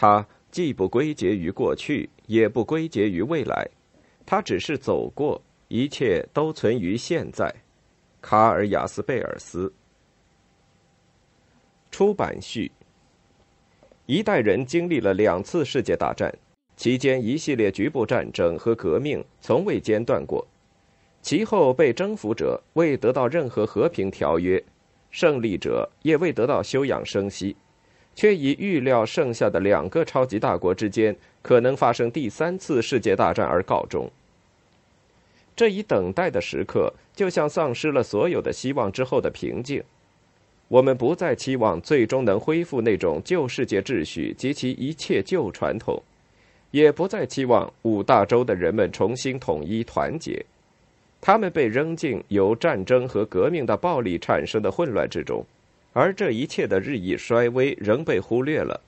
它既不归结于过去，也不归结于未来，它只是走过，一切都存于现在。卡尔·雅斯贝尔斯。出版序。一代人经历了两次世界大战，期间一系列局部战争和革命从未间断过，其后被征服者未得到任何和平条约，胜利者也未得到休养生息。却以预料剩下的两个超级大国之间可能发生第三次世界大战而告终。这一等待的时刻，就像丧失了所有的希望之后的平静。我们不再期望最终能恢复那种旧世界秩序及其一切旧传统，也不再期望五大洲的人们重新统一团结。他们被扔进由战争和革命的暴力产生的混乱之中。而这一切的日益衰微仍被忽略了。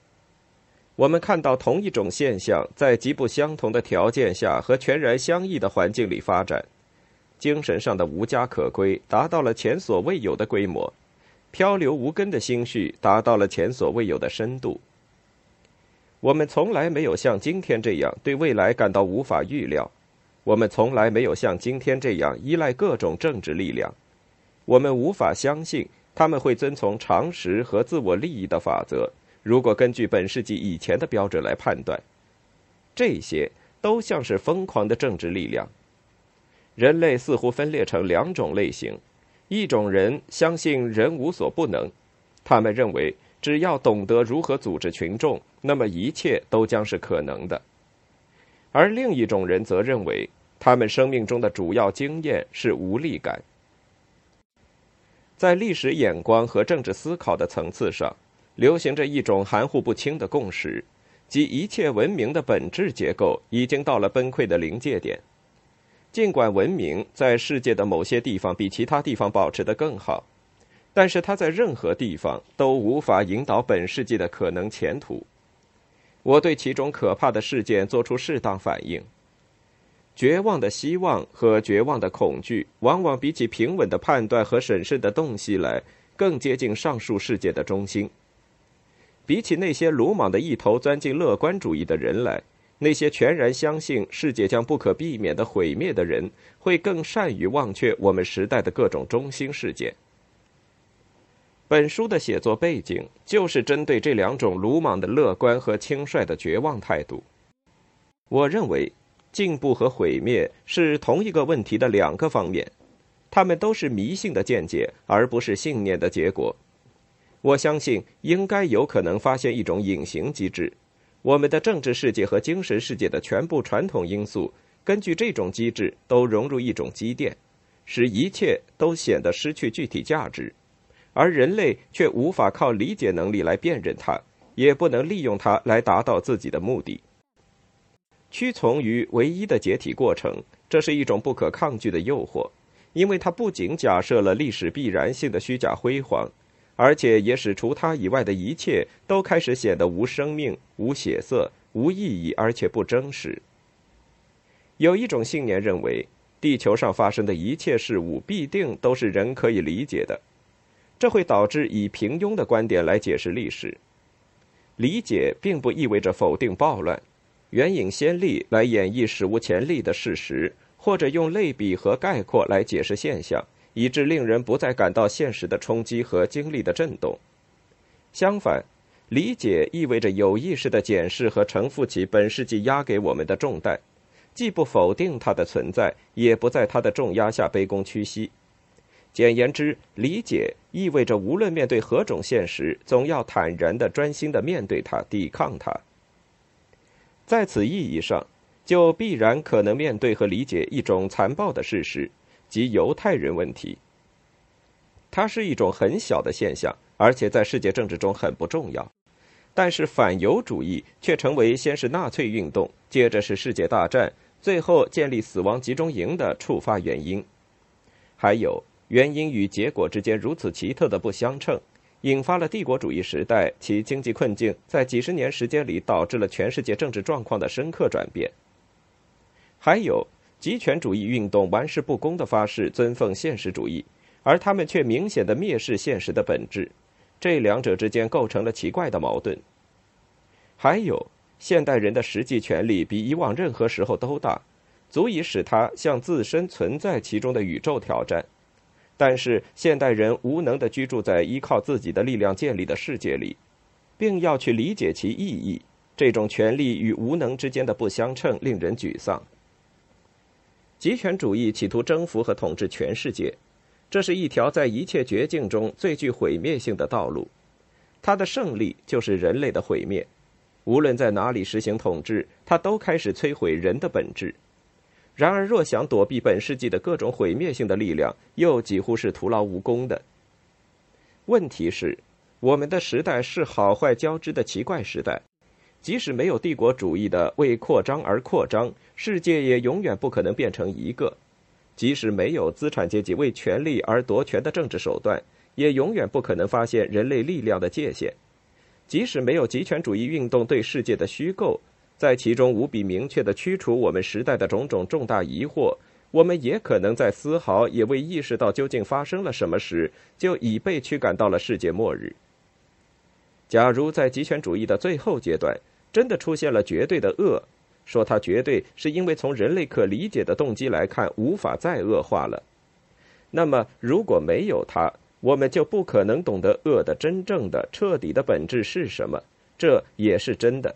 我们看到同一种现象在极不相同的条件下和全然相异的环境里发展：精神上的无家可归达到了前所未有的规模，漂流无根的心绪达到了前所未有的深度。我们从来没有像今天这样对未来感到无法预料，我们从来没有像今天这样依赖各种政治力量，我们无法相信。他们会遵从常识和自我利益的法则。如果根据本世纪以前的标准来判断，这些都像是疯狂的政治力量。人类似乎分裂成两种类型：一种人相信人无所不能，他们认为只要懂得如何组织群众，那么一切都将是可能的；而另一种人则认为，他们生命中的主要经验是无力感。在历史眼光和政治思考的层次上，流行着一种含糊不清的共识，即一切文明的本质结构已经到了崩溃的临界点。尽管文明在世界的某些地方比其他地方保持得更好，但是它在任何地方都无法引导本世纪的可能前途。我对其中可怕的事件做出适当反应。绝望的希望和绝望的恐惧，往往比起平稳的判断和审慎的洞悉来，更接近上述世界的中心。比起那些鲁莽的一头钻进乐观主义的人来，那些全然相信世界将不可避免的毁灭的人，会更善于忘却我们时代的各种中心事件。本书的写作背景就是针对这两种鲁莽的乐观和轻率的绝望态度。我认为。进步和毁灭是同一个问题的两个方面，它们都是迷信的见解，而不是信念的结果。我相信应该有可能发现一种隐形机制，我们的政治世界和精神世界的全部传统因素，根据这种机制都融入一种积淀，使一切都显得失去具体价值，而人类却无法靠理解能力来辨认它，也不能利用它来达到自己的目的。屈从于唯一的解体过程，这是一种不可抗拒的诱惑，因为它不仅假设了历史必然性的虚假辉煌，而且也使除它以外的一切都开始显得无生命、无血色、无意义，而且不真实。有一种信念认为，地球上发生的一切事物必定都是人可以理解的，这会导致以平庸的观点来解释历史。理解并不意味着否定暴乱。援引先例来演绎史无前例的事实，或者用类比和概括来解释现象，以致令人不再感到现实的冲击和经历的震动。相反，理解意味着有意识的检视和承负起本世纪压给我们的重担，既不否定它的存在，也不在它的重压下卑躬屈膝。简言之，理解意味着无论面对何种现实，总要坦然的、专心的面对它，抵抗它。在此意义上，就必然可能面对和理解一种残暴的事实，即犹太人问题。它是一种很小的现象，而且在世界政治中很不重要。但是反犹主义却成为先是纳粹运动，接着是世界大战，最后建立死亡集中营的触发原因。还有原因与结果之间如此奇特的不相称。引发了帝国主义时代，其经济困境在几十年时间里导致了全世界政治状况的深刻转变。还有极权主义运动玩世不恭的发誓尊奉现实主义，而他们却明显的蔑视现实的本质，这两者之间构成了奇怪的矛盾。还有，现代人的实际权力比以往任何时候都大，足以使他向自身存在其中的宇宙挑战。但是，现代人无能的居住在依靠自己的力量建立的世界里，并要去理解其意义。这种权力与无能之间的不相称，令人沮丧。极权主义企图征服和统治全世界，这是一条在一切绝境中最具毁灭性的道路。它的胜利就是人类的毁灭。无论在哪里实行统治，它都开始摧毁人的本质。然而，若想躲避本世纪的各种毁灭性的力量，又几乎是徒劳无功的。问题是，我们的时代是好坏交织的奇怪时代。即使没有帝国主义的为扩张而扩张，世界也永远不可能变成一个；即使没有资产阶级为权力而夺权的政治手段，也永远不可能发现人类力量的界限；即使没有极权主义运动对世界的虚构，在其中无比明确地驱除我们时代的种种重大疑惑，我们也可能在丝毫也未意识到究竟发生了什么时，就已被驱赶到了世界末日。假如在极权主义的最后阶段，真的出现了绝对的恶，说它绝对是因为从人类可理解的动机来看无法再恶化了。那么，如果没有它，我们就不可能懂得恶的真正的、彻底的本质是什么。这也是真的。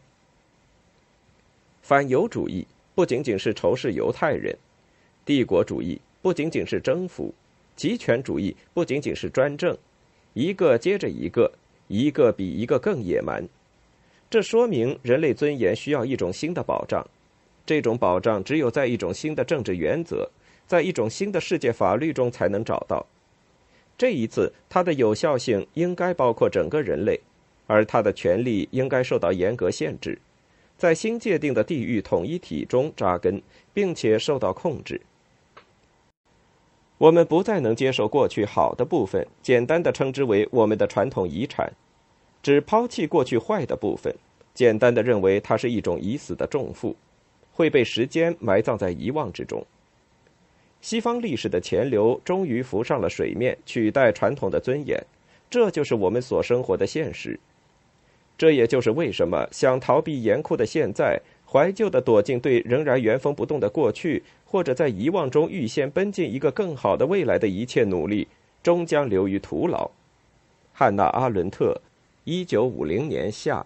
反犹主义不仅仅是仇视犹太人，帝国主义不仅仅是征服，极权主义不仅仅是专政，一个接着一个，一个比一个更野蛮。这说明人类尊严需要一种新的保障，这种保障只有在一种新的政治原则，在一种新的世界法律中才能找到。这一次，它的有效性应该包括整个人类，而它的权利应该受到严格限制，在新界定的地域统一体中扎根，并且受到控制。我们不再能接受过去好的部分，简单的称之为我们的传统遗产。只抛弃过去坏的部分，简单的认为它是一种已死的重负，会被时间埋葬在遗忘之中。西方历史的潜流终于浮上了水面，取代传统的尊严，这就是我们所生活的现实。这也就是为什么想逃避严酷的现在，怀旧的躲进对仍然原封不动的过去，或者在遗忘中预先奔进一个更好的未来的一切努力，终将流于徒劳。汉娜·阿伦特。一九五零年夏。